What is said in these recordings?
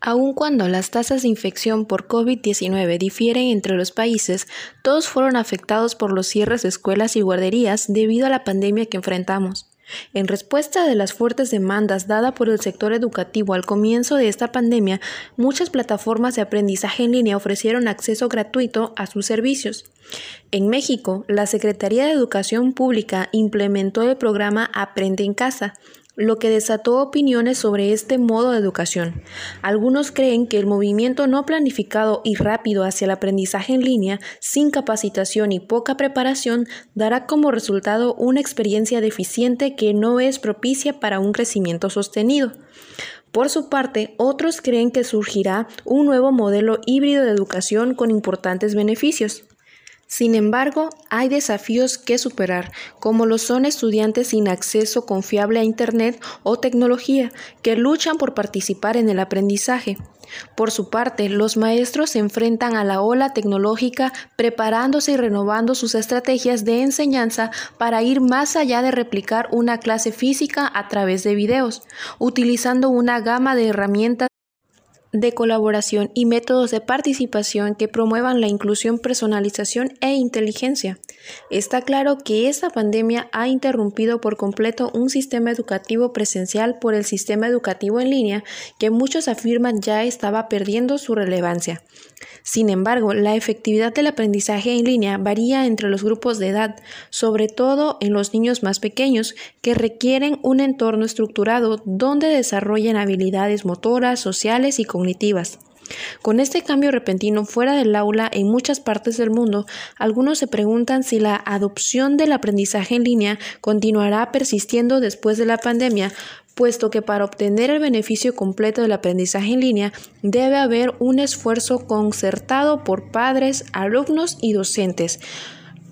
Aun cuando las tasas de infección por COVID-19 difieren entre los países, todos fueron afectados por los cierres de escuelas y guarderías debido a la pandemia que enfrentamos. En respuesta de las fuertes demandas dadas por el sector educativo al comienzo de esta pandemia, muchas plataformas de aprendizaje en línea ofrecieron acceso gratuito a sus servicios. En México, la Secretaría de Educación Pública implementó el programa Aprende en Casa, lo que desató opiniones sobre este modo de educación. Algunos creen que el movimiento no planificado y rápido hacia el aprendizaje en línea, sin capacitación y poca preparación, dará como resultado una experiencia deficiente que no es propicia para un crecimiento sostenido. Por su parte, otros creen que surgirá un nuevo modelo híbrido de educación con importantes beneficios. Sin embargo, hay desafíos que superar, como lo son estudiantes sin acceso confiable a Internet o tecnología, que luchan por participar en el aprendizaje. Por su parte, los maestros se enfrentan a la ola tecnológica preparándose y renovando sus estrategias de enseñanza para ir más allá de replicar una clase física a través de videos, utilizando una gama de herramientas de colaboración y métodos de participación que promuevan la inclusión, personalización e inteligencia. Está claro que esta pandemia ha interrumpido por completo un sistema educativo presencial por el sistema educativo en línea que muchos afirman ya estaba perdiendo su relevancia. Sin embargo, la efectividad del aprendizaje en línea varía entre los grupos de edad, sobre todo en los niños más pequeños, que requieren un entorno estructurado donde desarrollen habilidades motoras, sociales y cognitivas. Con este cambio repentino fuera del aula en muchas partes del mundo, algunos se preguntan si la adopción del aprendizaje en línea continuará persistiendo después de la pandemia, puesto que para obtener el beneficio completo del aprendizaje en línea debe haber un esfuerzo concertado por padres, alumnos y docentes.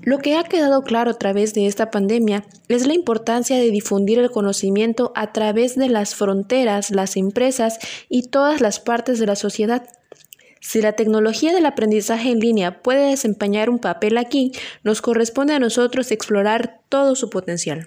Lo que ha quedado claro a través de esta pandemia es la importancia de difundir el conocimiento a través de las fronteras, las empresas y todas las partes de la sociedad. Si la tecnología del aprendizaje en línea puede desempeñar un papel aquí, nos corresponde a nosotros explorar todo su potencial.